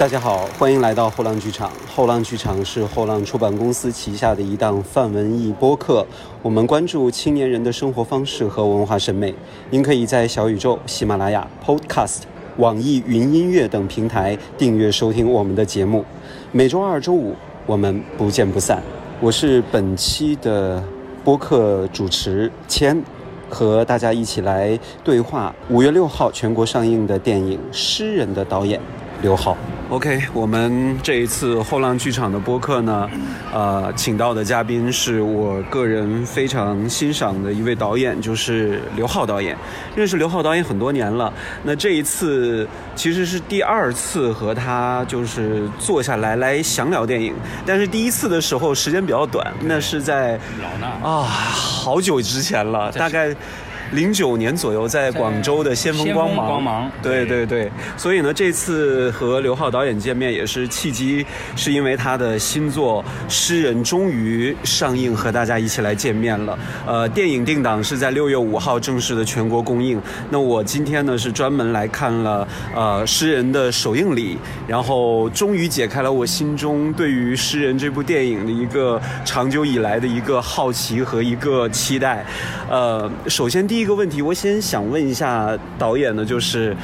大家好，欢迎来到后浪剧场。后浪剧场是后浪出版公司旗下的一档泛文艺播客，我们关注青年人的生活方式和文化审美。您可以在小宇宙、喜马拉雅、Podcast、网易云音乐等平台订阅收听我们的节目。每周二、周五我们不见不散。我是本期的播客主持千，和大家一起来对话五月六号全国上映的电影《诗人》的导演刘浩。OK，我们这一次后浪剧场的播客呢，呃，请到的嘉宾是我个人非常欣赏的一位导演，就是刘浩导演。认识刘浩导演很多年了，那这一次其实是第二次和他就是坐下来来详聊电影，但是第一次的时候时间比较短，那是在老衲啊好久之前了，大概。零九年左右，在广州的先锋光芒，光芒对对对，所以呢，这次和刘浩导演见面也是契机，是因为他的新作《诗人》终于上映，和大家一起来见面了。呃，电影定档是在六月五号正式的全国公映。那我今天呢是专门来看了呃《诗人》的首映礼，然后终于解开了我心中对于《诗人》这部电影的一个长久以来的一个好奇和一个期待。呃，首先第第一个问题，我先想问一下导演呢，就是。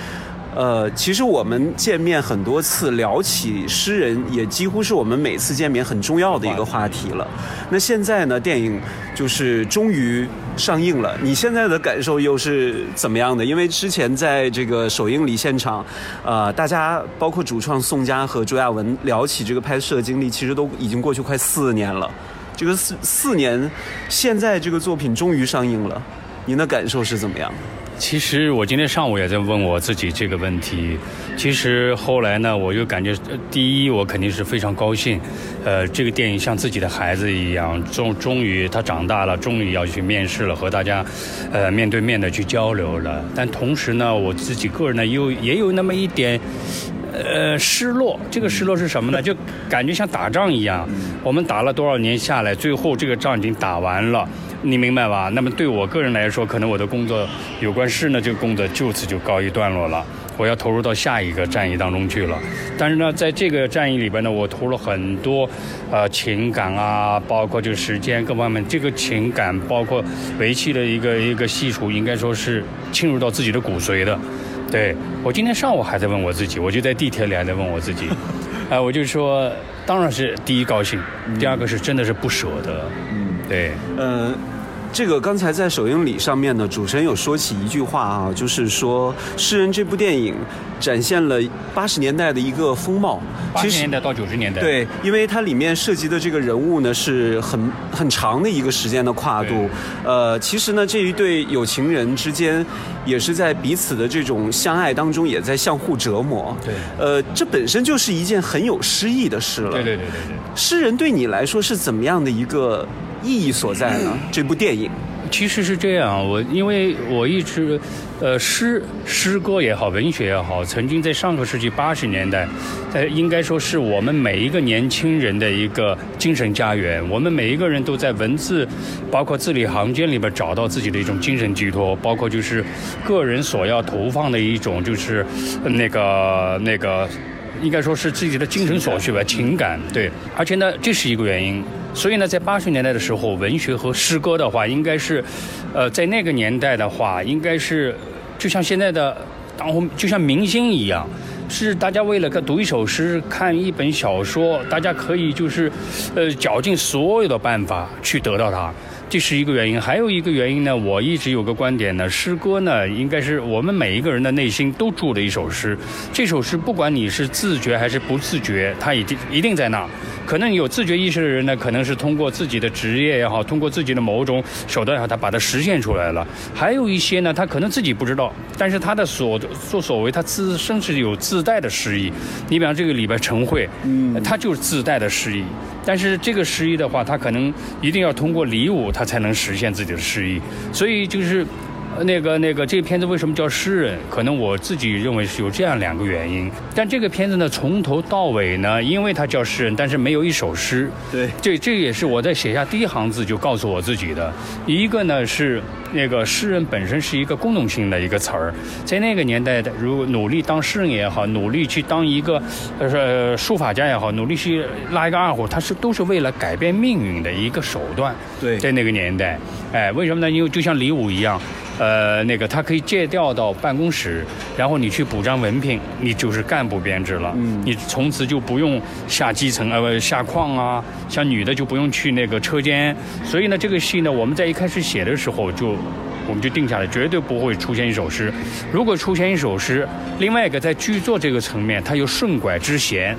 呃，其实我们见面很多次，聊起诗人，也几乎是我们每次见面很重要的一个话题了。那现在呢，电影就是终于上映了，你现在的感受又是怎么样的？因为之前在这个首映礼现场，呃，大家包括主创宋佳和朱亚文聊起这个拍摄经历，其实都已经过去快四年了。这个四四年，现在这个作品终于上映了，您的感受是怎么样？其实我今天上午也在问我自己这个问题。其实后来呢，我就感觉，第一，我肯定是非常高兴，呃，这个电影像自己的孩子一样，终终于他长大了，终于要去面试了，和大家，呃，面对面的去交流了。但同时呢，我自己个人呢，又也有那么一点。呃，失落，这个失落是什么呢？就感觉像打仗一样，我们打了多少年下来，最后这个仗已经打完了，你明白吧？那么对我个人来说，可能我的工作有关事呢，这个工作就此就告一段落了，我要投入到下一个战役当中去了。但是呢，在这个战役里边呢，我投入了很多，呃，情感啊，包括这个时间各方面，这个情感包括围棋的一个一个细数，应该说是侵入到自己的骨髓的。对我今天上午还在问我自己，我就在地铁里还在问我自己，啊、我就说，当然是第一高兴，第二个是真的是不舍得，嗯。对，呃，这个刚才在首映礼上面呢，主持人有说起一句话啊，就是说《诗人》这部电影展现了八十年代的一个风貌。八十年代到九十年代，，对，因为它里面涉及的这个人物呢是很很长的一个时间的跨度。呃，其实呢，这一对有情人之间也是在彼此的这种相爱当中，也在相互折磨。对呃，这本身就是一件很有诗意的事了。对对对对对。诗人对你来说是怎么样的一个意义所在呢？这部电影，其实是这样，我因为我一直，呃，诗诗歌也好，文学也好，曾经在上个世纪八十年代，呃，应该说是我们每一个年轻人的一个精神家园。我们每一个人都在文字，包括字里行间里边找到自己的一种精神寄托，包括就是个人所要投放的一种就是那个那个。应该说是自己的精神所需吧，情感对，而且呢，这是一个原因。所以呢，在八十年代的时候，文学和诗歌的话，应该是，呃，在那个年代的话，应该是就像现在的当红，就像明星一样，是大家为了看读一首诗、看一本小说，大家可以就是，呃，绞尽所有的办法去得到它。这是一个原因，还有一个原因呢，我一直有个观点呢，诗歌呢，应该是我们每一个人的内心都住的一首诗。这首诗，不管你是自觉还是不自觉，它一定一定在那。可能有自觉意识的人呢，可能是通过自己的职业也好，通过自己的某种手段也好，他把它实现出来了。还有一些呢，他可能自己不知道，但是他的所作所为，他自身是有自带的诗意。你比方这个里边陈慧，嗯，他就是自带的诗意。但是这个诗意的话，他可能一定要通过礼物，他才能实现自己的诗意。所以就是。那个那个这个片子为什么叫诗人？可能我自己认为是有这样两个原因。但这个片子呢，从头到尾呢，因为它叫诗人，但是没有一首诗。对，这这也是我在写下第一行字就告诉我自己的。一个呢是那个诗人本身是一个功能性的一个词儿，在那个年代的，如果努力当诗人也好，努力去当一个呃书法家也好，努力去拉一个二胡，它是都是为了改变命运的一个手段。对在那个年代，哎，为什么呢？因为就像李武一样。呃，那个他可以借调到办公室，然后你去补张文凭，你就是干部编制了。嗯，你从此就不用下基层，呃，下矿啊。像女的就不用去那个车间。所以呢，这个戏呢，我们在一开始写的时候就，我们就定下来，绝对不会出现一首诗。如果出现一首诗，另外一个在剧作这个层面，它有顺拐之嫌，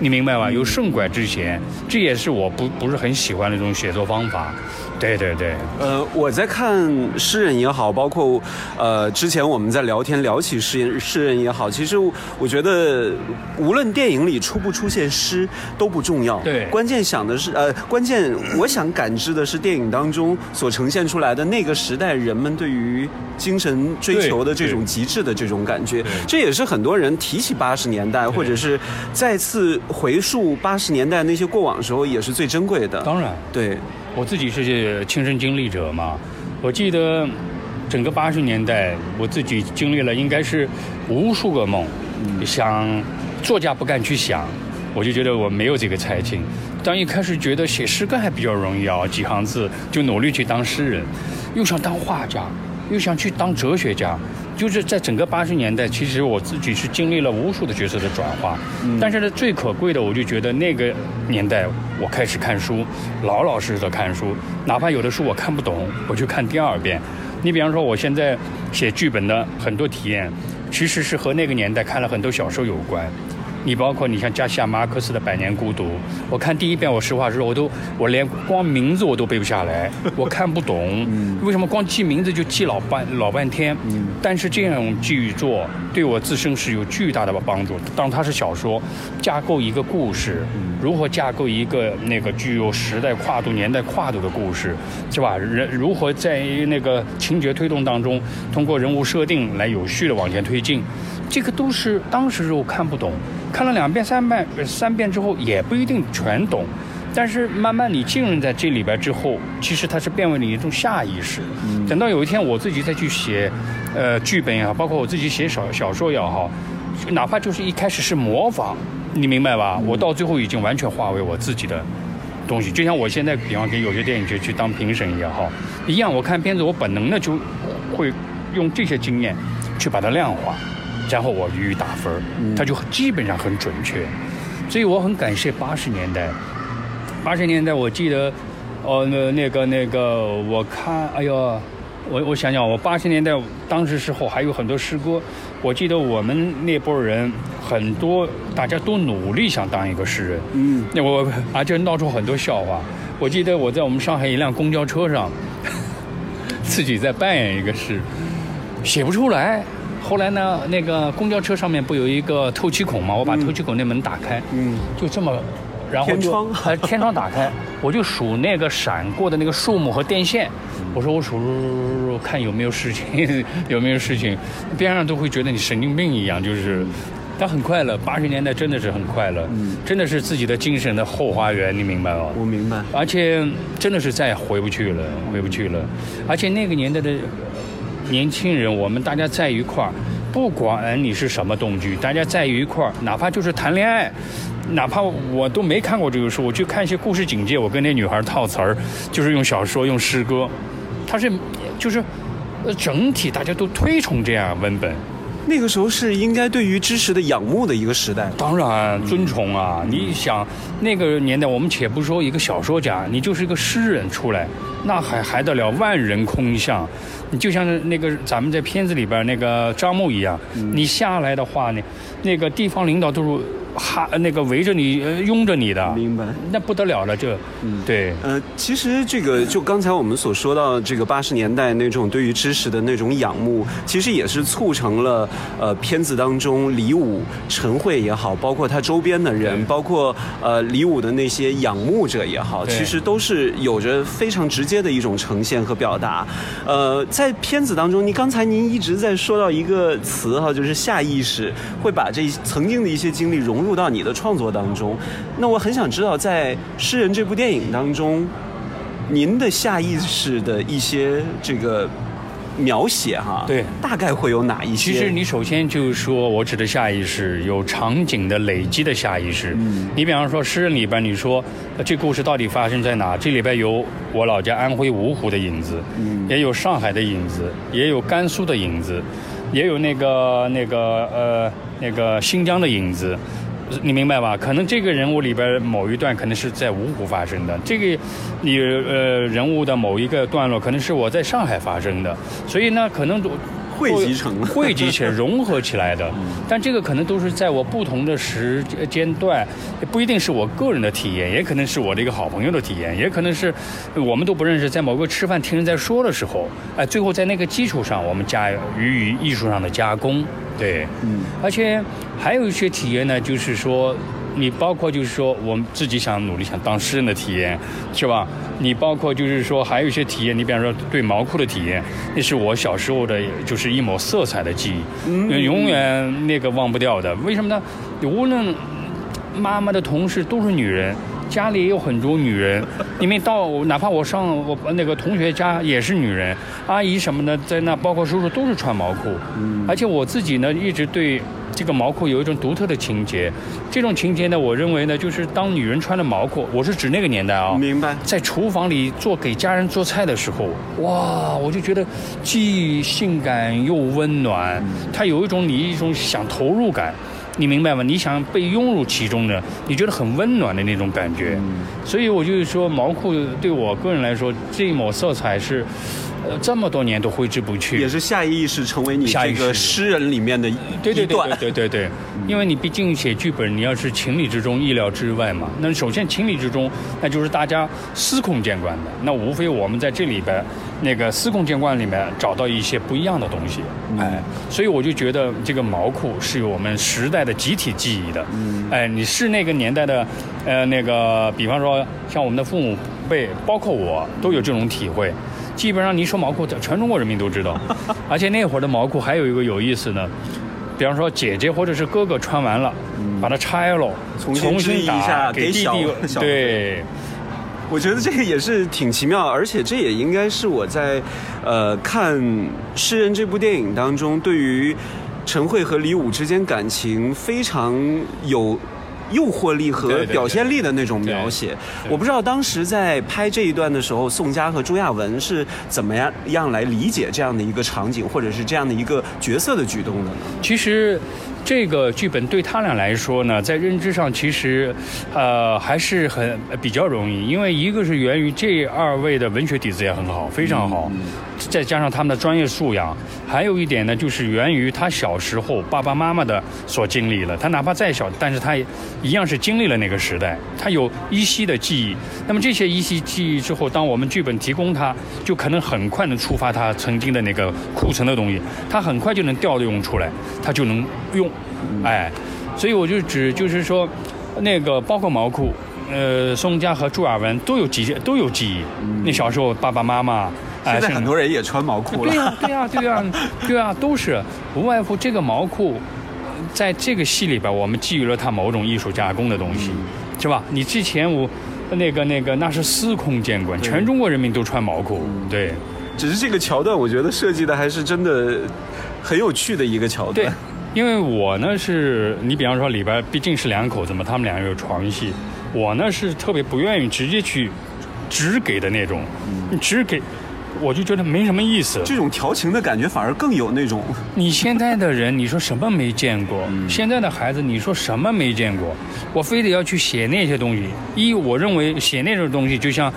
你明白吧？有顺拐之嫌，这也是我不不是很喜欢的一种写作方法。对对对，呃，我在看诗人也好，包括呃之前我们在聊天聊起诗人诗人也好，其实我觉得无论电影里出不出现诗都不重要，对，关键想的是呃，关键我想感知的是电影当中所呈现出来的那个时代人们对于精神追求的这种极致的这种感觉，这也是很多人提起八十年代或者是再次回溯八十年代那些过往的时候也是最珍贵的，当然，对。我自己是亲身经历者嘛，我记得整个八十年代，我自己经历了应该是无数个梦，想作家不敢去想，我就觉得我没有这个才情。当一开始觉得写诗歌还比较容易啊，几行字就努力去当诗人，又想当画家，又想去当哲学家。就是在整个八十年代，其实我自己是经历了无数的角色的转化，但是呢，最可贵的，我就觉得那个年代我开始看书，老老实实的看书，哪怕有的书我看不懂，我去看第二遍。你比方说，我现在写剧本的很多体验，其实是和那个年代看了很多小说有关。你包括你像加西亚马克思的《百年孤独》，我看第一遍，我实话实说，我都我连光名字我都背不下来，我看不懂。为什么光记名字就记老半老半天？嗯但是这样剧作对我自身是有巨大的帮助。当它是小说，架构一个故事，如何架构一个那个具有时代跨度、年代跨度的故事，是吧？人如何在那个情节推动当中，通过人物设定来有序的往前推进？这个都是当时我看不懂，看了两遍、三遍、三遍之后也不一定全懂，但是慢慢你浸润在这里边之后，其实它是变为你一种下意识。等到有一天我自己再去写，呃，剧本也好，包括我自己写小小说也好，哪怕就是一开始是模仿，你明白吧？我到最后已经完全化为我自己的东西。就像我现在，比方给有些电影节去当评审也好，一样，我看片子，我本能的就会用这些经验去把它量化。然后我予以打分他就基本上很准确，所以我很感谢八十年代。八十年代我记得，哦，那那个那个，我看，哎呦，我我想想，我八十年代当时时候还有很多诗歌，我记得我们那波人很多，大家都努力想当一个诗人。嗯，那我而且闹出很多笑话。我记得我在我们上海一辆公交车上，自己在扮演一个诗，写不出来。后来呢，那个公交车上面不有一个透气孔吗？我把透气孔那门打开，嗯，就这么，然后就天窗。打开，我就数那个闪过的那个树木和电线，我说我数数数数看有没有事情，有没有事情，边上都会觉得你神经病一样，就是，但很快乐，八十年代真的是很快乐，嗯，真的是自己的精神的后花园，你明白吗？我明白，而且真的是再也回不去了，回不去了，而且那个年代的。年轻人，我们大家在一块儿，不管你是什么动机，大家在一块儿，哪怕就是谈恋爱，哪怕我都没看过这个书，我去看一些故事简介，我跟那女孩套词儿，就是用小说、用诗歌，它是就是，呃，整体大家都推崇这样文本。那个时候是应该对于知识的仰慕的一个时代，当然尊崇啊！你想那个年代，我们且不说一个小说家，你就是一个诗人出来，那还还得了万人空巷。你就像那个咱们在片子里边那个张牧一样，你下来的话呢，那个地方领导都是哈那个围着你呃拥着你的，明白。那不得了了，这，嗯，对。呃，其实这个就刚才我们所说到这个八十年代那种对于知识的那种仰慕，其实也是促成了呃片子当中李武、陈慧也好，包括他周边的人，包括呃李武的那些仰慕者也好，其实都是有着非常直接的一种呈现和表达。呃，在片子当中，你刚才您一直在说到一个词哈，就是下意识会把这曾经的一些经历融入。入到你的创作当中，那我很想知道，在《诗人》这部电影当中，您的下意识的一些这个描写哈，对，大概会有哪一些？其实你首先就是说我指的下意识有场景的累积的下意识。嗯，你比方说《诗人》里边，你说这故事到底发生在哪？这里边有我老家安徽芜湖的影子，嗯，也有上海的影子，也有甘肃的影子，也有那个那个呃那个新疆的影子。你明白吧？可能这个人物里边某一段可能是在芜湖发生的，这个你呃人物的某一个段落可能是我在上海发生的，所以呢，可能汇集成汇集起来融合起来的。但这个可能都是在我不同的时间段，不一定是我个人的体验，也可能是我的一个好朋友的体验，也可能是我们都不认识，在某个吃饭听人在说的时候，哎，最后在那个基础上我们加予以艺术上的加工。对，嗯，而且还有一些体验呢，就是说，你包括就是说，我们自己想努力想当诗人的体验，是吧？你包括就是说，还有一些体验，你比方说对毛裤的体验，那是我小时候的，就是一抹色彩的记忆，永远那个忘不掉的。为什么呢？无论妈妈的同事都是女人。家里也有很多女人，你们到哪怕我上我那个同学家也是女人，阿姨什么的在那，包括叔叔都是穿毛裤。嗯，而且我自己呢一直对这个毛裤有一种独特的情节，这种情节呢，我认为呢就是当女人穿了毛裤，我是指那个年代啊，明白，在厨房里做给家人做菜的时候，哇，我就觉得既性感又温暖，它有一种你一种想投入感。你明白吗？你想被拥入其中的，你觉得很温暖的那种感觉，所以我就是说，毛裤对我个人来说，这一抹色彩是。呃，这么多年都挥之不去，也是下意识成为你这个诗人里面的一对对对对对对，因为你毕竟写剧本，你要是情理之中、意料之外嘛。那首先情理之中，那就是大家司空见惯的。那无非我们在这里边，那个司空见惯里面找到一些不一样的东西，哎，所以我就觉得这个毛裤是有我们时代的集体记忆的。哎，你是那个年代的，呃，那个，比方说像我们的父母辈，包括我，都有这种体会。基本上你说毛裤，全中国人民都知道，而且那会儿的毛裤还有一个有意思呢，比方说姐姐或者是哥哥穿完了，把它拆了，重新打给弟弟，对，我觉得这个也是挺奇妙，而且这也应该是我在呃看《诗人》这部电影当中，对于陈慧和李武之间感情非常有。诱惑力和表现力的那种描写，我不知道当时在拍这一段的时候，宋佳和朱亚文是怎么样样来理解这样的一个场景，或者是这样的一个角色的举动的呢？其实。这个剧本对他俩来说呢，在认知上其实，呃，还是很比较容易，因为一个是源于这二位的文学底子也很好，非常好，再加上他们的专业素养，还有一点呢，就是源于他小时候爸爸妈妈的所经历了。他哪怕再小，但是他也一样是经历了那个时代，他有依稀的记忆。那么这些依稀记忆之后，当我们剧本提供他，就可能很快能触发他曾经的那个库存的东西，他很快就能调用出来，他就能用。哎，所以我就指就是说，那个包括毛裤，呃，宋佳和朱亚文都有记都有记忆。那小时候爸爸妈妈，现在很多人也穿毛裤了。对呀，对呀，对呀，对呀，都是无外乎这个毛裤，在这个戏里边，我们给予了它某种艺术加工的东西，是吧？你之前我那个那个那是司空见惯，全中国人民都穿毛裤，对。只是这个桥段，我觉得设计的还是真的很有趣的一个桥段。因为我呢是，你比方说里边毕竟是两口子嘛，他们俩有床戏，我呢是特别不愿意直接去只给的那种，你直给，我就觉得没什么意思。这种调情的感觉反而更有那种。你现在的人，你说什么没见过？现在的孩子，你说什么没见过？我非得要去写那些东西。一，我认为写那种东西就像，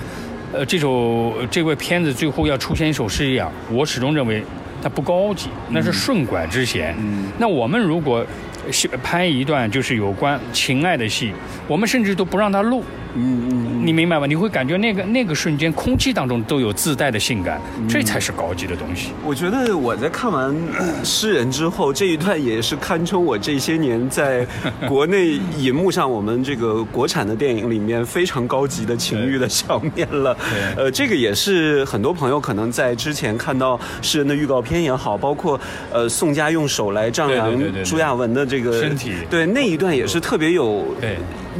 呃，这首这位片子最后要出现一首诗一样，我始终认为。它不高级，那是顺拐之嫌。那我们如果戏拍一段就是有关情爱的戏，我们甚至都不让他录。嗯嗯，你明白吗？你会感觉那个那个瞬间，空气当中都有自带的性感，这才是高级的东西。我觉得我在看完《诗人》之后，这一段也是堪称我这些年在国内银幕上我们这个国产的电影里面非常高级的情欲的场面了。呃，这个也是很多朋友可能在之前看到《诗人》的预告片也好，包括呃宋佳用手来丈量朱亚文的这个身体，对那一段也是特别有对。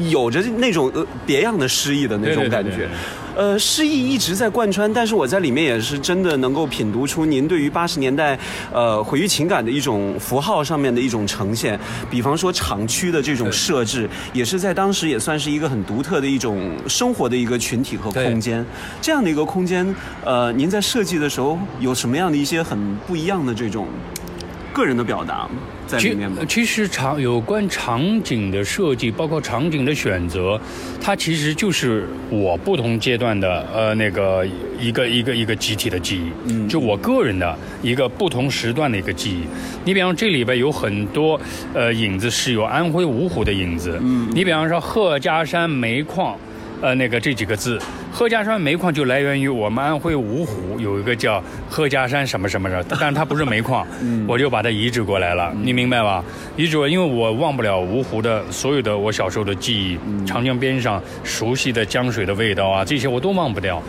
有着那种呃别样的诗意的那种感觉，呃，诗意一直在贯穿，但是我在里面也是真的能够品读出您对于八十年代呃回忆情感的一种符号上面的一种呈现，比方说厂区的这种设置，也是在当时也算是一个很独特的一种生活的一个群体和空间，这样的一个空间，呃，您在设计的时候有什么样的一些很不一样的这种个人的表达？其其实场有关场景的设计，包括场景的选择，它其实就是我不同阶段的呃那个一个一个一个集体的记忆，嗯，就我个人的一个不同时段的一个记忆。你比方这里边有很多呃影子是有安徽芜湖的影子，嗯，你比方说贺家山煤矿。呃，那个这几个字，贺家山煤矿就来源于我们安徽芜湖有一个叫贺家山什么什么的，但是它不是煤矿，我就把它移植过来了，你明白吧？移植，因为我忘不了芜湖的所有的我小时候的记忆，长江边上熟悉的江水的味道啊，这些我都忘不掉。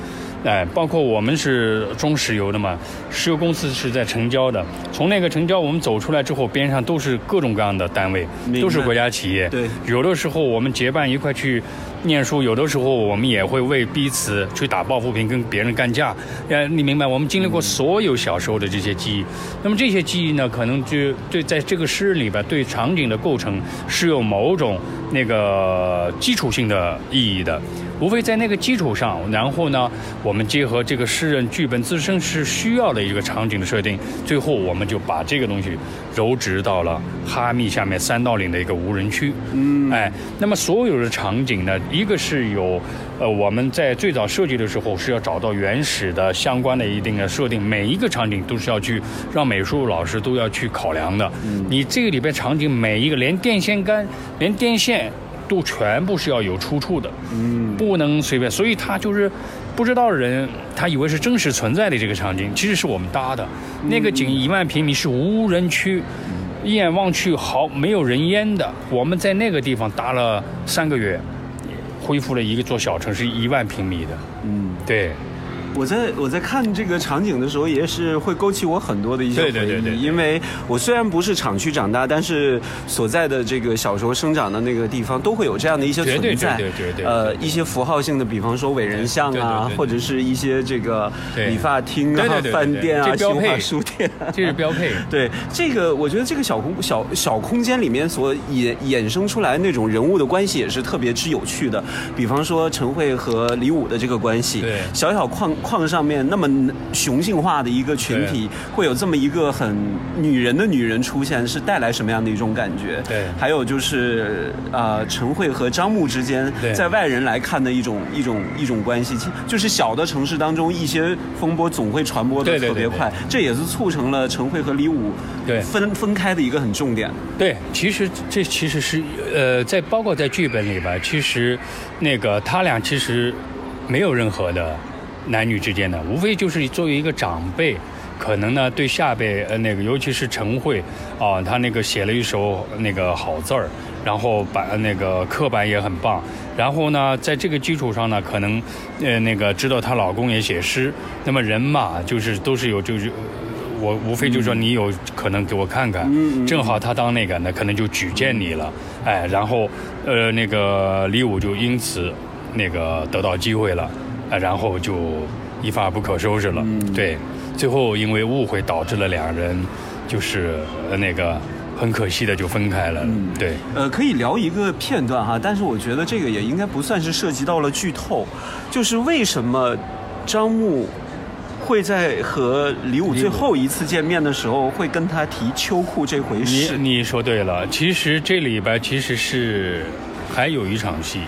哎，包括我们是中石油的嘛，石油公司是在城郊的。从那个城郊我们走出来之后，边上都是各种各样的单位，都是国家企业。对，有的时候我们结伴一块去念书，有的时候我们也会为彼此去打抱不平，跟别人干架。呃，你明白？我们经历过所有小时候的这些记忆。那么这些记忆呢，可能就对在这个诗人里边，对场景的构成是有某种那个基础性的意义的。无非在那个基础上，然后呢，我们结合这个诗人剧本自身是需要的一个场景的设定，最后我们就把这个东西揉植到了哈密下面三道岭的一个无人区。嗯，哎，那么所有的场景呢，一个是有，呃，我们在最早设计的时候是要找到原始的相关的一定的设定，每一个场景都是要去让美术老师都要去考量的。嗯，你这个里边场景每一个连电线杆，连电线。都全部是要有出处的，嗯，不能随便，所以他就是不知道的人，他以为是真实存在的这个场景，其实是我们搭的。那个景一万平米是无人区，一眼望去好没有人烟的。我们在那个地方搭了三个月，恢复了一个座小城市一万平米的，嗯，对。我在我在看这个场景的时候，也是会勾起我很多的一些回忆。因为我虽然不是厂区长大，但是所在的这个小时候生长的那个地方，都会有这样的一些存在。对对对呃，一些符号性的，比方说伟人像啊，或者是一些这个理发厅啊、饭店啊、新华书店，这是标配。对这个，我觉得这个小空小小空间里面所衍衍生出来那种人物的关系，也是特别之有趣的。比方说陈慧和李武的这个关系，对小小矿。矿上面那么雄性化的一个群体，会有这么一个很女人的女人出现，是带来什么样的一种感觉？对，还有就是呃，陈慧和张牧之间，在外人来看的一种一种一种关系，就是小的城市当中一些风波总会传播的特别快，这也是促成了陈慧和李武对分分开的一个很重点。对，其实这其实是呃，在包括在剧本里边，其实那个他俩其实没有任何的。男女之间的，无非就是作为一个长辈，可能呢对下辈呃那个，尤其是陈慧啊，他那个写了一首那个好字儿，然后把那个刻板也很棒，然后呢在这个基础上呢，可能呃那个知道她老公也写诗，那么人嘛就是都是有就是我无非就是说你有可能给我看看，正好他当那个那可能就举荐你了，哎，然后呃那个李武就因此那个得到机会了。然后就一发不可收拾了。嗯对，最后因为误会导致了两人就是那个很可惜的就分开了。嗯对，呃，可以聊一个片段哈，但是我觉得这个也应该不算是涉及到了剧透，就是为什么张牧会在和李武最后一次见面的时候会跟他提秋裤这回事？你你说对了，其实这里边其实是还有一场戏。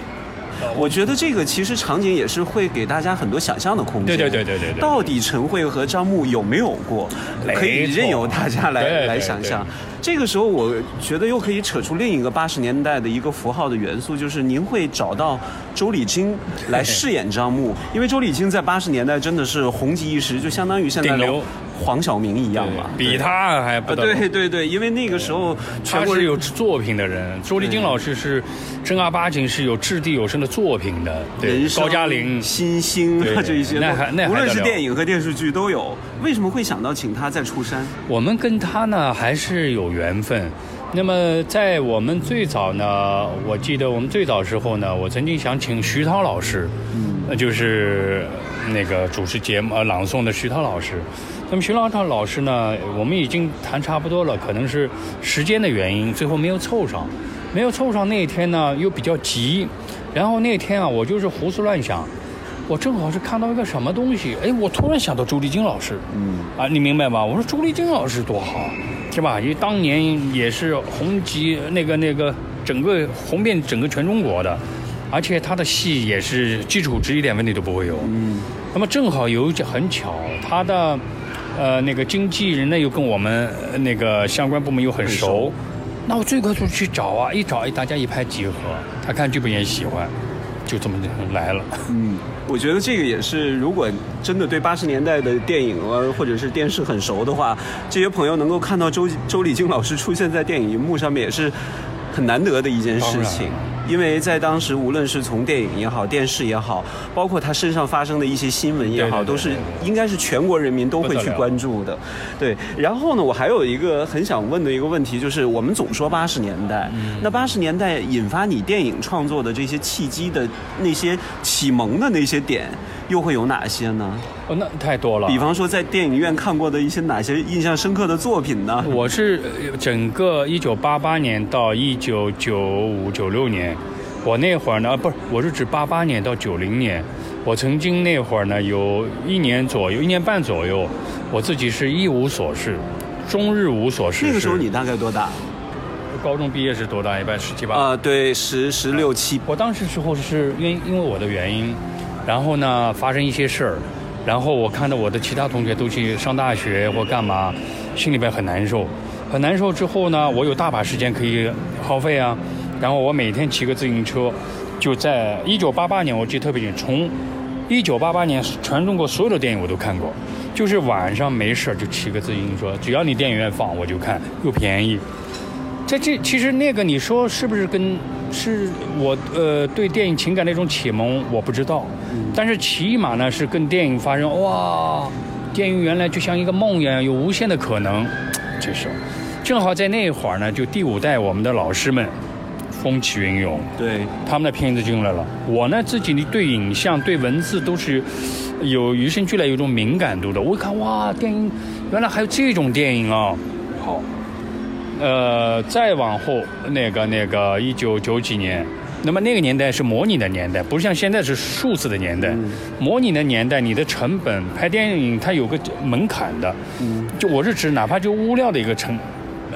我觉得这个其实场景也是会给大家很多想象的空间。对对对对对对到底陈慧和张牧有没有过？可以任由大家来来想象。这个时候，我觉得又可以扯出另一个八十年代的一个符号的元素，就是您会找到周礼金来饰演张牧，因为周礼金在八十年代真的是红极一时，就相当于现在的黄晓明一样嘛。比他还不啊，得对对对，因为那个时候全国是有作品的人，周丽君老师是正儿八经是有掷地有声的作品的，对人，高加林。新星啊这一些，那还那还无论是电影和电视剧都有。为什么会想到请他再出山？我们跟他呢还是有缘分。那么在我们最早呢，我记得我们最早时候呢，我曾经想请徐涛老师，嗯，就是那个主持节目呃朗诵的徐涛老师。那么徐涛老师呢，我们已经谈差不多了，可能是时间的原因，最后没有凑上。没有凑上那一天呢，又比较急，然后那天啊，我就是胡思乱想，我正好是看到一个什么东西，哎，我突然想到朱丽金老师，嗯，啊，你明白吧？我说朱丽金老师多好，是吧？因为当年也是红极那个那个整个红遍整个全中国的，而且他的戏也是基础值一点问题都不会有。嗯，那么正好有一很巧，他的呃那个经纪人呢又跟我们呃那个相关部门又很熟，熟那我最快速去找啊，一找哎大家一拍即合，他看剧本也喜欢，就这么来了。嗯，我觉得这个也是，如果真的对八十年代的电影啊或者是电视很熟的话，这些朋友能够看到周周礼京老师出现在电影荧幕上面，也是很难得的一件事情。因为在当时，无论是从电影也好、电视也好，包括他身上发生的一些新闻也好，对对对都是应该是全国人民都会去关注的。对，然后呢，我还有一个很想问的一个问题，就是我们总说八十年代，嗯那八十年代引发你电影创作的这些契机的那些启蒙的那些点，又会有哪些呢？哦，那太多了。比方说，在电影院看过的一些哪些印象深刻的作品呢？我是呃整个一九八八年到一九九五九六年，我那会儿呢，不是，我是指八八年到九零年，我曾经那会儿呢，有一年左右，一年半左右，我自己是一无所事，终日无所事。那个时候你大概多大？高中毕业是多大？一般十七八。啊、对，十十六七。我当时时候是因因为我的原因，然后呢发生一些事儿，然后我看到我的其他同学都去上大学或干嘛，心里边很难受，很难受。之后呢，我有大把时间可以耗费啊，然后我每天骑个自行车，就在一九八八年，我记得特别清，从一九八八年全中国所有的电影我都看过，就是晚上没事就骑个自行车，只要你电影院放我就看，又便宜。在这其实那个你说是不是跟是我呃对电影情感的一种启蒙，我不知道，但是起码呢是跟电影发生哇，电影原来就像一个梦一样，有无限的可能，这时候正好在那会儿呢，就第五代我们的老师们风起云涌，对，他们的片子进来了。我呢自己对影像、对文字都是有与生俱来有一种敏感度的。我一看哇，电影原来还有这种电影啊！好，呃，再往后那个那个一九九几年，那么那个年代是模拟的年代，不是像现在是数字的年代。模拟的年代，你的成本拍电影它有个门槛的。嗯，就我是指哪怕就物料的一个成。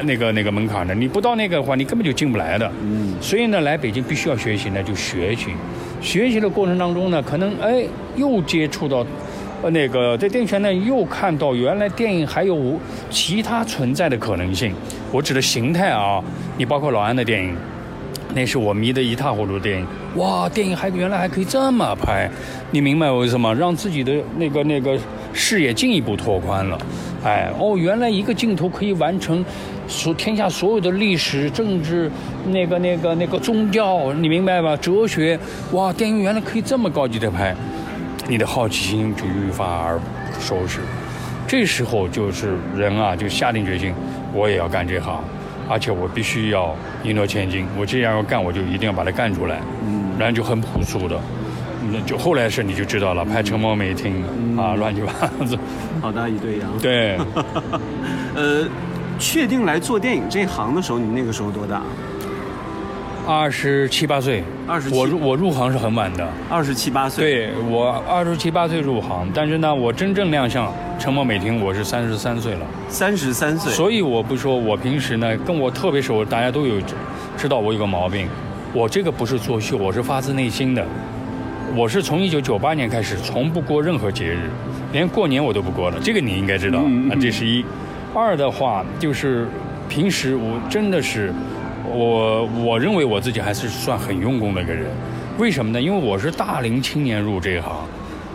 那个那个门槛的，你不到那个的话，你根本就进不来的。嗯，所以呢，来北京必须要学习呢，就学习。学习的过程当中呢，可能哎又接触到，呃那个在电影学院又看到原来电影还有其他存在的可能性。我指的形态啊，你包括老安的电影，那是我迷得一塌糊涂的电影。哇，电影还原来还可以这么拍，你明白我意思吗？让自己的那个那个视野进一步拓宽了。哎，哦，原来一个镜头可以完成所天下所有的历史、政治、那个、那个、那个宗教，你明白吧？哲学，哇，电影原来可以这么高级的拍，你的好奇心就愈发而不收拾。这时候就是人啊，就下定决心，我也要干这行，而且我必须要一诺千金。我既然要干，我就一定要把它干出来。嗯，然后就很朴素的，那就后来的事你就知道了，拍《沉默美听》啊，乱七八糟。好大一对羊。对，呃，确定来做电影这行的时候，你那个时候多大？二十七八岁，二十我入我入行是很晚的，二十七八岁。，对我二十七八岁入行，但是呢，我真正亮相《沉默美听》我是三十三岁了，三十三岁。所以我不说我平时呢跟我特别熟，大家都有知知道我有个毛病，我这个不是作秀，我是发自内心的。我是从一九九八年开始，从不过任何节日，连过年我都不过了。这个你应该知道啊，这是一。二的话就是平时我真的是，我我认为我自己还是算很用功的一个人。为什么呢？因为我是大龄青年入这一行。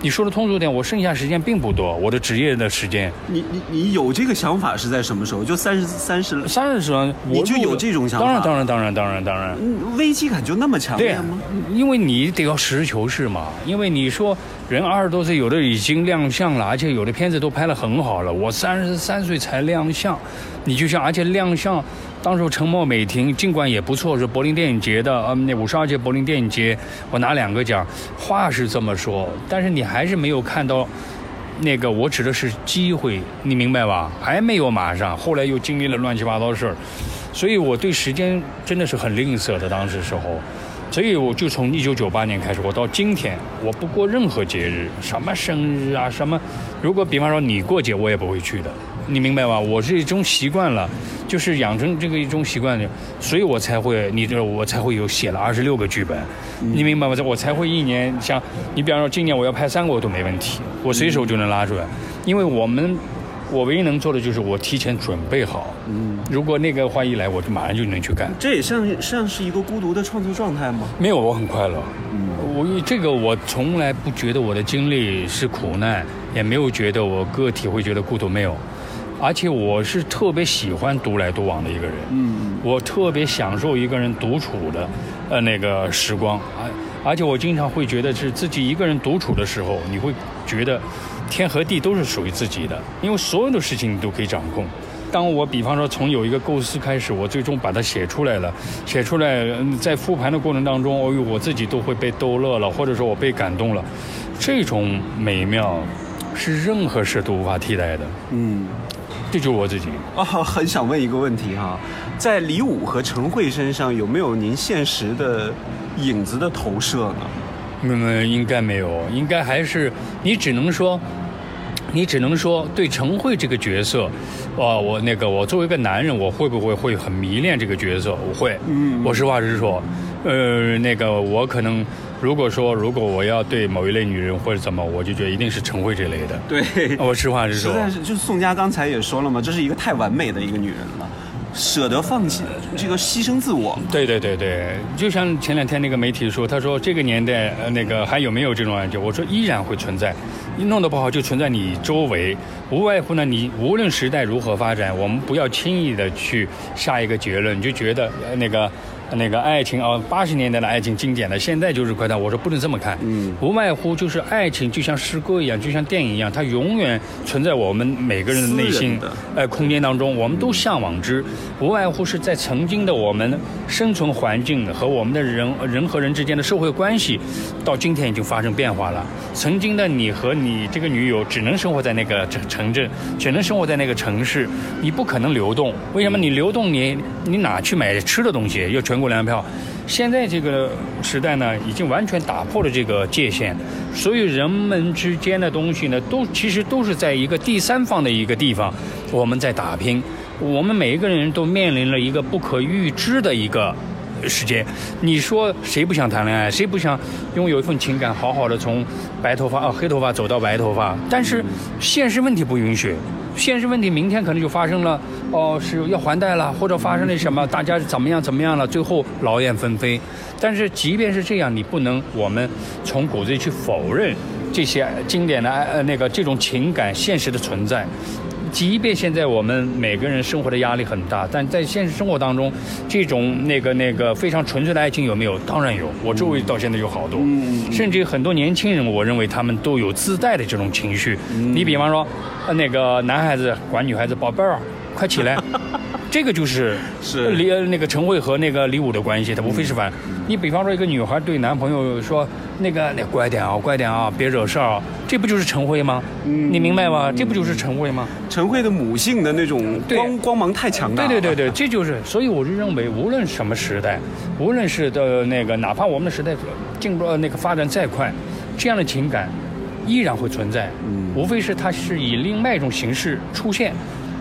你说的通俗点，我剩下时间并不多，我的职业的时间。你你你有这个想法是在什么时候？就三十三十三十岁，你就有这种想法？当然当然当然当然当然。危机感就那么强烈吗？因为你得要实事求是嘛。因为你说人二十多岁，有的已经亮相了，而且有的片子都拍得很好了。我三十三岁才亮相，你就像而且亮相。当时沉默美婷尽管也不错，是柏林电影节的，嗯，那五十二届柏林电影节，我拿两个奖，话是这么说，但是你还是没有看到，那个我指的是机会，你明白吧？还没有马上，后来又经历了乱七八糟的事儿，所以我对时间真的是很吝啬的，当时时候，所以我就从一九九八年开始，我到今天，我不过任何节日，什么生日啊，什么，如果比方说你过节，我也不会去的。你明白吧？我是一种习惯了，就是养成这个一种习惯的，所以我才会，你这我才会有写了二十六个剧本，你明白吗？我才会一年，像你比方说今年我要拍三个我都没问题，我随手就能拉出来，因为我们我唯一能做的就是我提前准备好，嗯，如果那个话一来，我就马上就能去干。这也像像是一个孤独的创作状态吗？没有，我很快乐，嗯，我这个我从来不觉得我的经历是苦难，也没有觉得我个体会觉得孤独，没有。而且我是特别喜欢独来独往的一个人，嗯，我特别享受一个人独处的，呃，那个时光，而而且我经常会觉得是自己一个人独处的时候，你会觉得天和地都是属于自己的，因为所有的事情你都可以掌控。当我比方说从有一个构思开始，我最终把它写出来了，写出来在复盘的过程当中，哦呦，我自己都会被逗乐了，或者说我被感动了，这种美妙是任何事都无法替代的，嗯。这就是我自己啊，很想问一个问题哈，在李武和陈慧身上有没有您现实的影子的投射呢？嗯，应该没有，应该还是你只能说，你只能说对陈慧这个角色，啊，我那个我作为一个男人，我会不会会很迷恋这个角色？我会，嗯，我实话实说，呃，那个我可能。如果说如果我要对某一类女人或者怎么，我就觉得一定是陈慧这类的。对，我实话实说。实在是，就是宋佳刚才也说了嘛，这是一个太完美的一个女人了，舍得放弃这个牺牲自我。对对对对，就像前两天那个媒体说，他说这个年代呃那个还有没有这种案件？我说依然会存在，你弄得不好就存在你周围，无外乎呢你无论时代如何发展，我们不要轻易的去下一个结论，就觉得那个。那个爱情啊，八十年代的爱情经典的，现在就是快餐。我说不能这么看，嗯，无外乎就是爱情就像诗歌一样，就像电影一样，它永远存在我们每个人的内心，呃，空间当中，我们都向往之。无外乎是在曾经的我们生存环境和我们的人人和人之间的社会关系，到今天已经发生变化了。曾经的你和你这个女友只能生活在那个城城镇，只能生活在那个城市，你不可能流动。为什么你流动？你你哪去买吃的东西？要全。过粮票，现在这个时代呢，已经完全打破了这个界限，所以人们之间的东西呢，都其实都是在一个第三方的一个地方，我们在打拼，我们每一个人都面临了一个不可预知的一个时间。你说谁不想谈恋爱？谁不想拥有一份情感，好好的从白头发啊黑头发走到白头发？但是现实问题不允许。现实问题，明天可能就发生了，哦，是要还贷了，或者发生了什么，大家怎么样怎么样了，最后劳燕分飞。但是即便是这样，你不能我们从骨子里去否认这些经典的呃那个这种情感现实的存在。即便现在我们每个人生活的压力很大，但在现实生活当中，这种那个那个非常纯粹的爱情有没有？当然有，我周围到现在有好多，甚至很多年轻人，我认为他们都有自带的这种情绪。你比方说，那个男孩子管女孩子宝贝儿，快起来。这个就是是李那个陈慧和那个李武的关系，他无非是反。你比方说一个女孩对男朋友说那个那乖点啊，乖点啊，别惹事儿啊，这不就是陈慧吗？你明白吗？这不就是陈慧吗？陈慧的母性的那种光光芒太强大。对对对对，这就是。所以我就认为，无论什么时代，无论是的那个，哪怕我们的时代进步那个发展再快，这样的情感依然会存在。嗯，无非是它是以另外一种形式出现。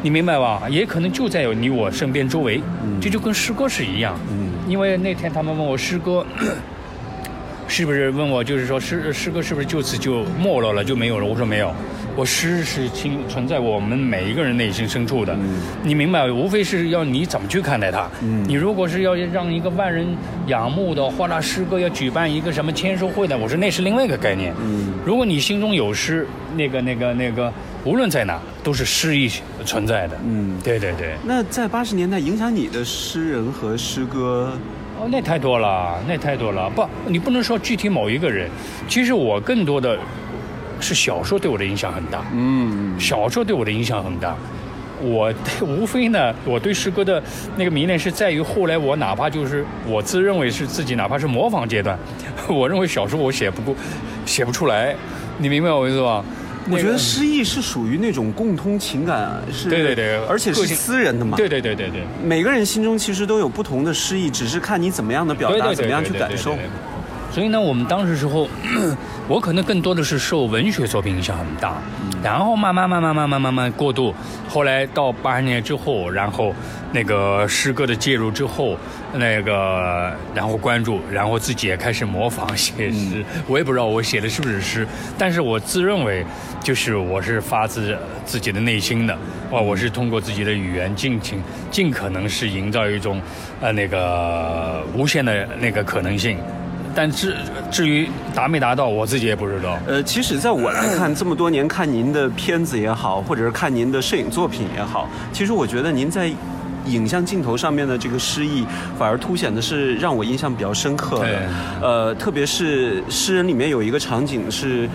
你明白吧？也可能就在你我身边周围，这就跟诗歌是一样。嗯。因为那天他们问我诗歌。是不是问我就是说诗诗歌是不是就此就没落了就没有了？我说没有，我诗是存存在我们每一个人内心深处的。你明白？无非是要你怎么去看待它。你如果是要让一个万人仰慕的，或者诗歌要举办一个什么签售会的，我说那是另外一个概念。如果你心中有诗，那个那个那个，无论在哪都是诗意存在的。嗯，对对对。那在八十年代影响你的诗人和诗歌？哦，那太多了，那太多了。不，你不能说具体某一个人。其实我更多的是小说对我的影响很大。嗯，小说对我的影响很大。我 无非呢，我对诗歌的那个迷恋是在于后来我哪怕就是我自认为是自己哪怕是模仿阶段，我认为小说我写不过，写不出来。你明白我意思吧？我觉得失意是属于那种共通情感，是，对对对，而且是私人的嘛。对对对对对，每个人心中其实都有不同的失意，只是看你怎么样的表达，怎么样去感受。所以呢，我们当时时候，我可能更多的是受文学作品影响很大，然后慢慢慢慢慢慢慢慢过渡，后来到八十年之后，然后那个诗歌的介入之后，那个然后关注，然后自己也开始模仿写诗。我也不知道我写的是不是诗，但是我自认为就是我是发自自己的内心的，哇，我是通过自己的语言尽情尽可能是营造一种呃那个无限的那个可能性。但至至于达没达到，我自己也不知道。呃，其实在我来看，这么多年看您的片子也好，或者是看您的摄影作品也好，其实我觉得您在影像镜头上面的这个诗意，反而凸显的是让我印象比较深刻的。呃，特别是《诗人》里面有一个场景是。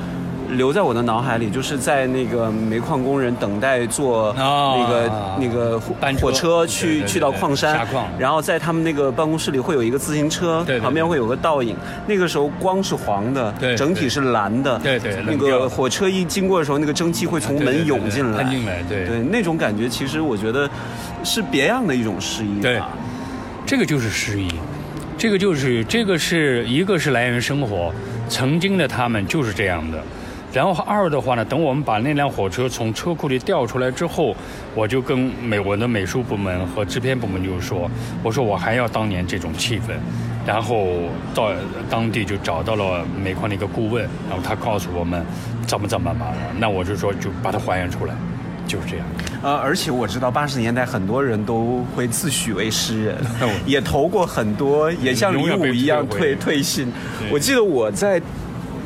留在我的脑海里，就是在那个煤矿工人等待坐那个那个火车去去到矿山，然后在他们那个办公室里会有一个自行车，旁边会有个倒影。那个时候光是黄的，整体是蓝的。对对，那个火车一经过的时候，那个蒸汽会从门涌进来。进来，对对，那种感觉其实我觉得是别样的一种诗意。对，这个就是诗意，这个就是这个是一个是来源于生活，曾经的他们就是这样的。然后二的话呢，等我们把那辆火车从车库里调出来之后，我就跟美国的美术部门和制片部门就说：“我说我还要当年这种气氛。”然后到当地就找到了煤矿的一个顾问，然后他告诉我们怎么怎么嘛。那我就说就把它还原出来，就是这样。呃，而且我知道八十年代很多人都会自诩为诗人，也投过很多，也像李武一样退退信。我记得我在。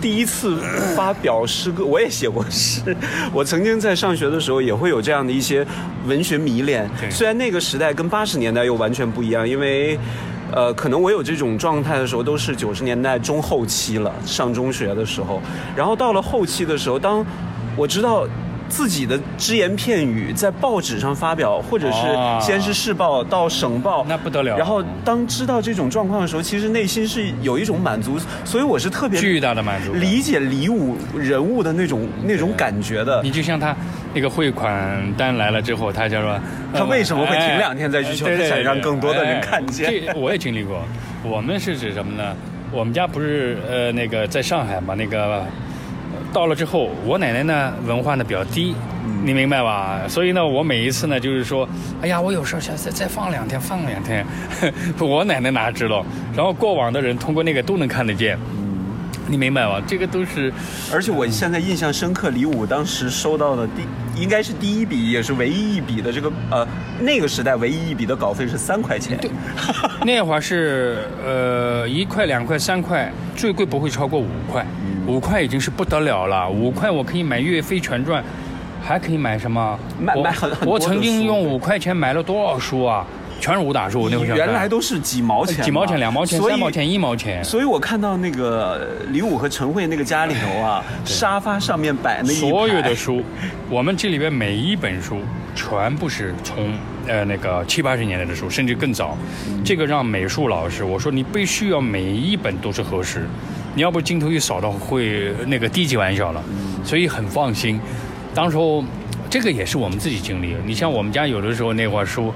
第一次发表诗歌，我也写过诗。我曾经在上学的时候也会有这样的一些文学迷恋。虽然那个时代跟八十年代又完全不一样，因为，呃，可能我有这种状态的时候都是九十年代中后期了，上中学的时候。然后到了后期的时候，当我知道。自己的只言片语在报纸上发表，或者是先是市报到省报，那不得了。然后当知道这种状况的时候，其实内心是有一种满足，所以我是特别巨大的满足，理解李武人物的那种那种感觉的。你就像他那个汇款单来了之后，他就说他为什么会停两天再去求？他想让更多的人看见。这我也经历过。我们是指什么呢？我们家不是呃那个在上海嘛那个。到了之后，我奶奶呢文化呢比较低，你明白吧？所以呢，我每一次呢就是说，哎呀，我有事想再再放两天，放两天。我奶奶哪知道？然后过往的人通过那个都能看得见，你明白吧？这个都是，而且我现在印象深刻，李武当时收到的第应该是第一笔，也是唯一一笔的这个呃那个时代唯一一笔的稿费是三块钱。对，那会儿是呃一块、两块、三块，最贵不会超过五块。五块已经是不得了了，五块我可以买《岳飞全传》，还可以买什么？买买很很我曾经用五块钱买了多少书啊？全是武打书。那会原来都是几毛钱，几毛钱、两毛钱、三毛钱、一毛钱。所以我看到那个李武和陈慧那个家里头啊，沙发上面摆那所有的书，我们这里边每一本书全部是从呃那个七八十年代的书，甚至更早。这个让美术老师我说你必须要每一本都是合适。你要不镜头一扫到会那个低级玩笑了，所以很放心。当时候这个也是我们自己经历。你像我们家有的时候那会儿书，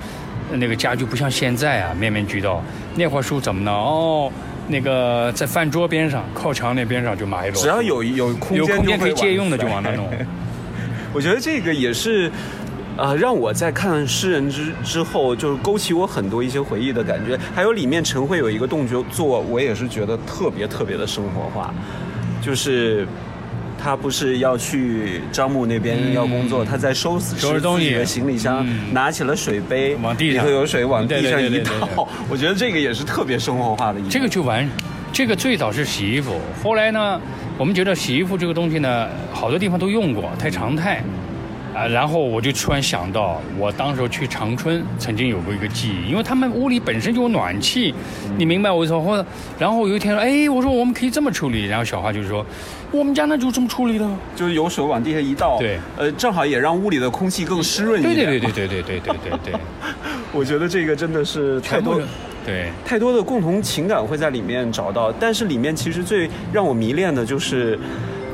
那个家具不像现在啊面面俱到。那会儿书怎么呢？哦，那个在饭桌边上靠墙那边上就买一摞。只要有有空间有空间可以借用的就往那弄。我觉得这个也是。呃，让我在看《诗人》之之后，就是勾起我很多一些回忆的感觉。还有里面陈慧有一个动作，我也是觉得特别特别的生活化，就是。他不是要去张木那边要工作，嗯他在收拾收拾东西自己的行李箱，嗯拿起了水杯，往地上里头有水，往地上一倒。我觉得这个也是特别生活化的一幕。这个就完，这个最早是洗衣服，后来呢，我们觉得洗衣服这个东西呢，好多地方都用过，太常态。啊，然后我就突然想到，我当时候去长春曾经有过一个记忆，因为他们屋里本身就有暖气，你明白我意思吗？或者，然后有一天说，哎，我说我们可以这么处理，然后小花就说，我们家那就这么处理的。就是有水往地下一倒，对，呃，正好也让屋里的空气更湿润一点。对对对对对对对对对，我觉得这个真的是太多全部人对。太多的共同情感会在里面找到，但是里面其实最让我迷恋的就是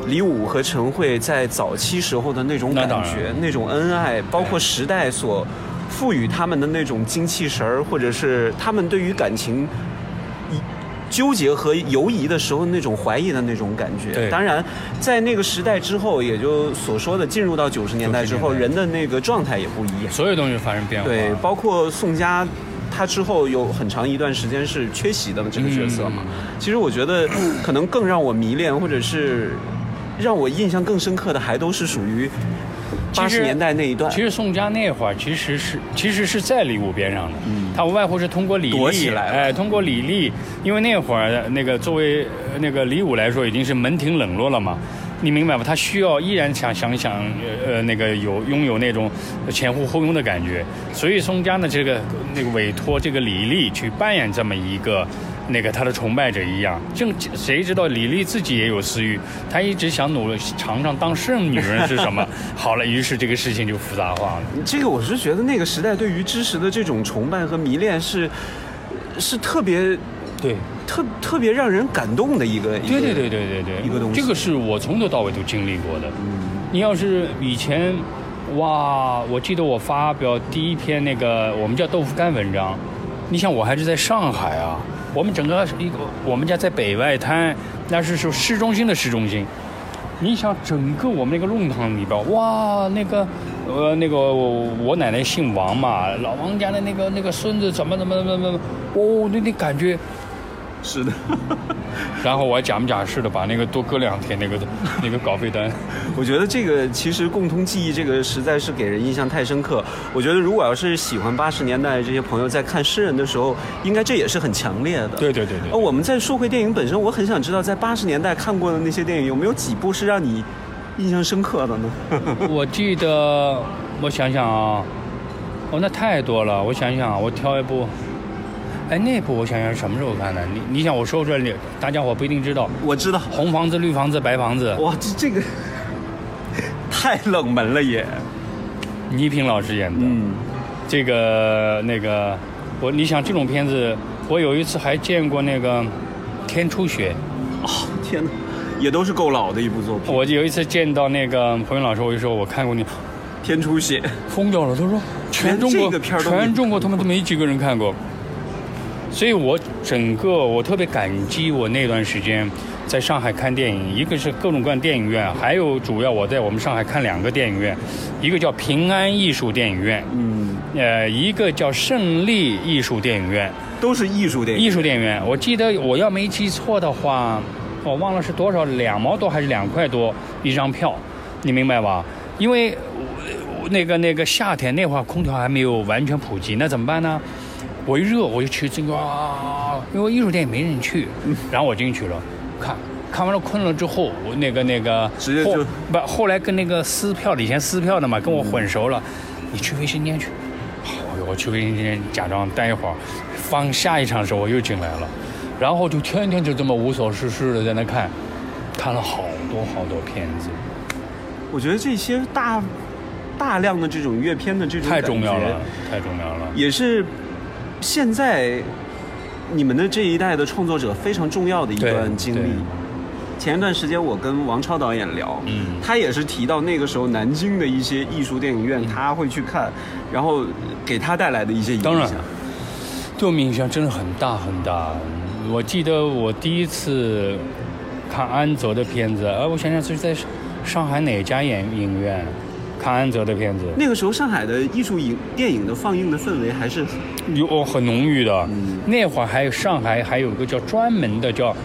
李武和陈慧在早期时候的那种感觉，那种恩爱，包括时代所赋予他们的那种精气神儿，或者是他们对于感情一纠结和犹疑的时候那种怀疑的那种感觉。对当然，在那个时代之后，也就所说的进入到九十年代之后，代人的那个状态也不一样。所有东西发生变化。对，包括宋佳，他之后有很长一段时间是缺席的这个角色嘛。嗯其实我觉得，可能更让我迷恋，或者是让我印象更深刻的，还都是属于八十年代那一段其。实宋佳那会儿其实是其实是在李武边上的，他无外乎是通过李躲起丽，来哎，通过李丽，因为那会儿那个作为呃那个李武来说已经是门庭冷落了嘛。你明白吧？他需要依然想想想，呃呃，那个有拥有那种前呼后拥的感觉，所以宋佳呢，这个那个委托这个李丽去扮演这么一个那个他的崇拜者一样。正谁知道李丽自己也有私欲，她一直想努力尝尝当圣女人是什么。好了，于是这个事情就复杂化了。这个我是觉得那个时代对于知识的这种崇拜和迷恋是是特别对，特特别让人感动的一个。对对对对对对，一个东西这个是我从头到尾都经历过的。你要是以前，哇，我记得我发表第一篇那个我们叫豆腐干文章，你想我还是在上海啊，我们整个一个我们家在北外滩，那是说市中心的市中心。你想整个我们那个弄堂里边，哇，那个，呃，那个我奶奶姓王嘛，老王家的那个那个孙子怎么怎么怎么怎么，哦，那那感觉，是的。然后我还假模假式的把那个多搁两天那个那个稿费单。我觉得这个其实共同记忆这个实在是给人印象太深刻。我觉得如果要是喜欢八十年代这些朋友在看诗人的时候，应该这也是很强烈的。对对对对呃，我们再说回电影本身，我很想知道在八十年代看过的那些电影，有没有几部是让你印象深刻的呢？我记得，我想想啊，哦，那太多了。我想想啊，我挑一部。哎，那部我想想什么时候看的？你你想我说出来，大家伙不一定知道。我知道，红房子、绿房子、白房子，哇，这这个太冷门了也。倪萍老师演的。嗯，这个那个，我你想这种片子，我有一次还见过那个《天初雪哦，天哪，也都是够老的一部作》。品。我有一次见到那个彭云老师，我就说我看过你，天出血，疯掉了。他说全中国全中国他们都没几个人看过。所以我整个我特别感激我那段时间在上海看电影，一个是各种各样的电影院，还有主要我在我们上海看两个电影院，一个叫平安艺术电影院，嗯，呃，一个叫胜利艺术电影院。都是艺术电影。艺术电影院，我记得我要没记错的话，我忘了是多少，两毛多还是两块多一张票，你明白吧？因为那个那个夏天那会儿空调还没有完全普及，那怎么办呢？我一热我就去进个啊，因为艺术店也没人去，然后我进去了，看看完了困了之后，我那个那个直接就不后来跟那个撕票的以前撕票的嘛，跟我混熟了，你去卫生间去。好，我去卫生间假装待一会儿，放下一场的时候我又进来了，然后就天天就这么无所事事的在那看，看了好多好多片子，我觉得这些大大量的这种阅片的这种太重要了，太重要了。也是现在你们的这一代的创作者非常重要的一段经历。前一段时间我跟王超导演聊，嗯他也是提到那个时候南京的一些艺术电影院，他会去看，然后给他带来的一些影响。当然对我们影响真的很大很大。我记得我第一次看安泽的片子，呃，我想想是在上海哪家影影院看安泽的片子，那个时候上海的艺术影电影的放映的氛围还是有很浓郁的。嗯那会儿还有上海还有一个叫专门的叫，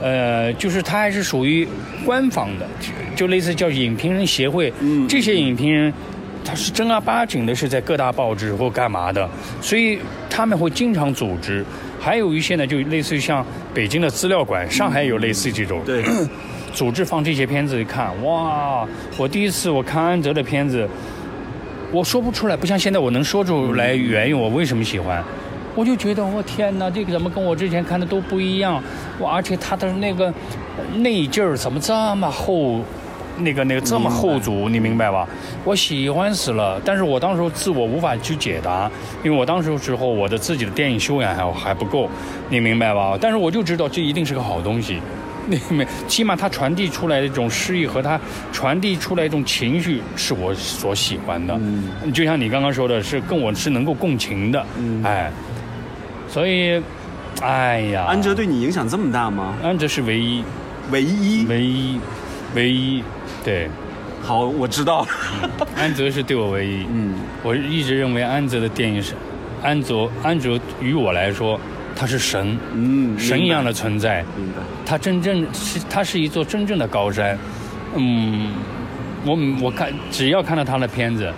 呃，就是它还是属于官方的，就就类似叫影评人协会。嗯这些影评人。他是正儿八经的，是在各大报纸或干嘛的，所以他们会经常组织。还有一些呢，就类似于像北京的资料馆，上海有类似这种，对，组织放这些片子看，哇！我第一次我看安泽的片子，我说不出来，不像现在我能说出来原因，我为什么喜欢。我就觉得，我天哪，这个怎么跟我之前看的都不一样？我，而且他的那个内劲儿怎么这么厚？那个那个这么厚足，你明白吧？我喜欢死了，但是我当时候自我无法去解答，因为我当时时候我的自己的电影修养还还不够，你明白吧？但是我就知道这一定是个好东西，你没？起码他传递出来的这种诗意和他传递出来一种情绪是我所喜欢的，嗯就像你刚刚说的是跟我是能够共情的，嗯哎，所以，哎呀，安哲对你影响这么大吗？安哲是唯一，唯一。唯一，唯一，对。好，我知道了。安哲是对我唯一。嗯，我一直认为安哲的电影是，安哲安哲于我来说，他是神，嗯，神一样的存在。明白。他真正是，他是一座真正的高山。嗯，我我看只要看到他的片子，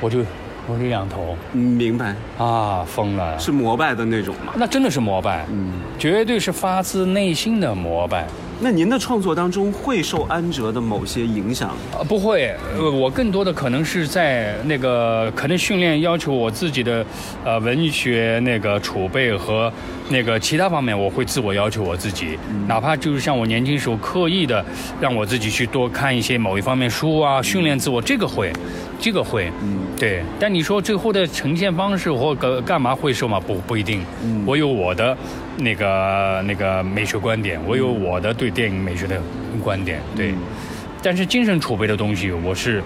我就我就仰头嗯，明白，啊，疯了，是膜拜的那种吗？那真的是膜拜，嗯，绝对是发自内心的膜拜。那您的创作当中会受安哲的某些影响？呃，不会，呃，我更多的可能是在那个可能训练要求我自己的，呃，文学那个储备和那个其他方面，我会自我要求我自己，哪怕就是像我年轻时候刻意的让我自己去多看一些某一方面书啊，训练自我，这个会，这个会，嗯，对。但你说最后的呈现方式或干干嘛会瘦吗？不不一定，嗯我有我的那个那个美学观点，我有我的对电影美学的观点，对。嗯但是精神储备的东西，我是，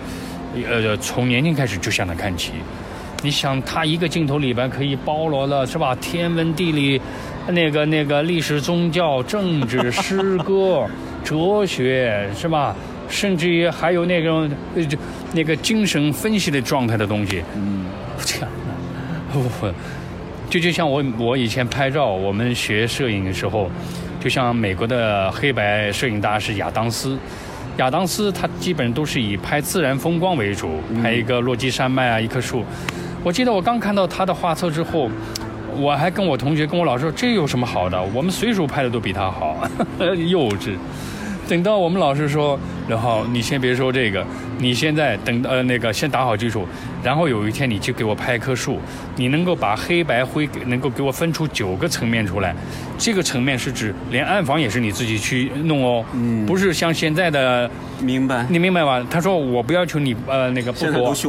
呃，从年轻开始就向他看齐。你想，他一个镜头里边可以包罗了是吧？天文地理，那个那个历史、宗教、政治、诗歌、哲学是吧？甚至于还有那种呃，就那个精神分析的状态的东西。嗯，这样，我就就像我我以前拍照，我们学摄影的时候，就像美国的黑白摄影大师亚当斯，亚当斯他基本都是以拍自然风光为主，拍一个落基山脉啊，一棵树。我记得我刚看到他的画册之后，我还跟我同学跟我老师说，这有什么好的？我们随手拍的都比他好，幼稚。等到我们老师说，然后你先别说这个，你现在等呃那个先打好基础，然后有一天你去给我拍一棵树，你能够把黑白灰给能够给我分出九个层面出来，这个层面是指连暗房也是你自己去弄哦，嗯不是像现在的，明白。你明白吧？他说我不要求你呃那个不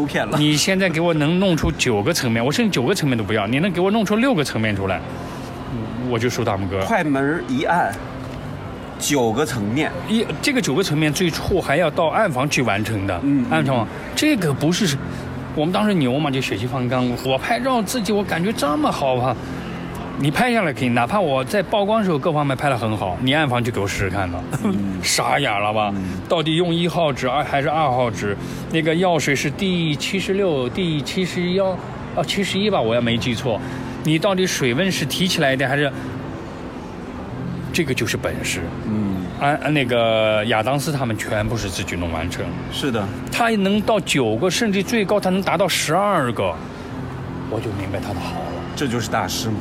片了。你现在给我能弄出九个层面，我甚至九个层面都不要，你能给我弄出六个层面出来，我就竖大拇哥。快门一按，九个层面。一这个九个层面最初还要到暗房去完成的，嗯暗房这个不是我们当时牛嘛，就血气方刚。我拍照自己我感觉这么好啊，你拍下来可以，哪怕我在曝光时候各方面拍得很好，你暗房就给我试试看吧，傻眼了吧？到底用一号纸二还是二号纸？那个药水是第七十六、第七十幺啊七十一吧，我要没记错。你到底水温是提起来的还是？这个就是本事。嗯，安安那个亚当斯他们全部是自己弄完成，是的。他能到九个，甚至最高他能达到十二个，我就明白他的好了。这就是大师嘛。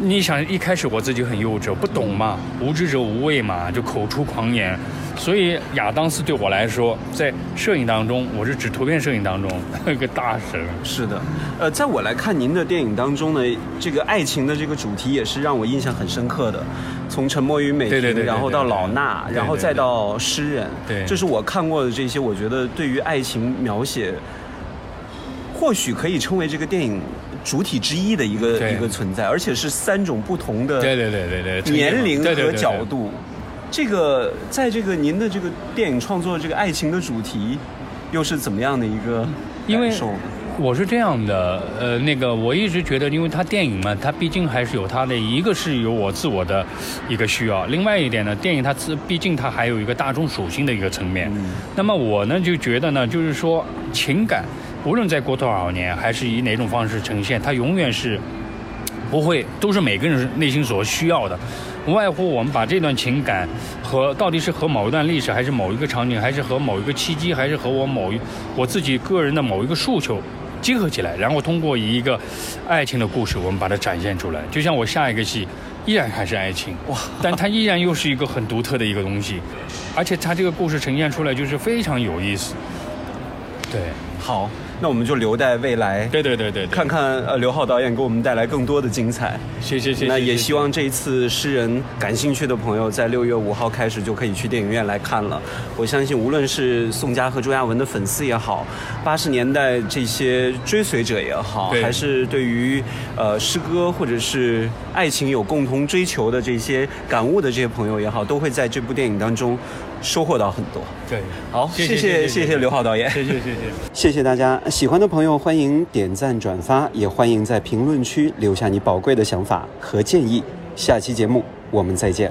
你想一开始我自己很幼稚，我不懂嘛，无知者无畏嘛，就口出狂言。所以亚当斯对我来说，在摄影当中，我是指图片摄影当中 一个大神。是的，呃，在我来看您的电影当中呢，这个爱情的这个主题也是让我印象很深刻的，从《沉默与美婷对对对》，对然后到老衲，然后再到诗人，对这是我看过的这些，我觉得对于爱情描写，或许可以称为这个电影主体之一的一个一个存在，而且是三种不同的对对对对对，年龄和角度。这个在这个您的这个电影创作这个爱情的主题，又是怎么样的一个因为感受呢？我是这样的，呃，那个我一直觉得，因为它电影嘛，它毕竟还是有它的一个是有我自我的一个需要，另外一点呢，电影它自毕竟它还有一个大众属性的一个层面。那么我呢就觉得呢，就是说情感，无论再过多少年，还是以哪种方式呈现，它永远是不会都是每个人内心所需要的，无外乎我们把这段情感和到底是和某一段历史，还是某一个场景，还是和某一个契机，还是和我某一我自己个人的某一个诉求。结合起来，然后通过一个爱情的故事，我们把它展现出来。就像我下一个戏，依然还是爱情，哇！但它依然又是一个很独特的一个东西，而且它这个故事呈现出来就是非常有意思。对，好。那我们就留待未来，对对对对，看看呃刘浩导演给我们带来更多的精彩。谢谢谢谢。那也希望这一次诗人感兴趣的朋友，在六月五号开始就可以去电影院来看了。我相信，无论是宋佳和朱亚文的粉丝也好，八十年代这些追随者也好，还是对于呃诗歌或者是爱情有共同追求的这些感悟的这些朋友也好，都会在这部电影当中。收获到很多，对，好，谢谢谢谢刘浩导演，谢谢谢谢，谢谢大家，喜欢的朋友欢迎点赞转发，也欢迎在评论区留下你宝贵的想法和建议，下期节目我们再见。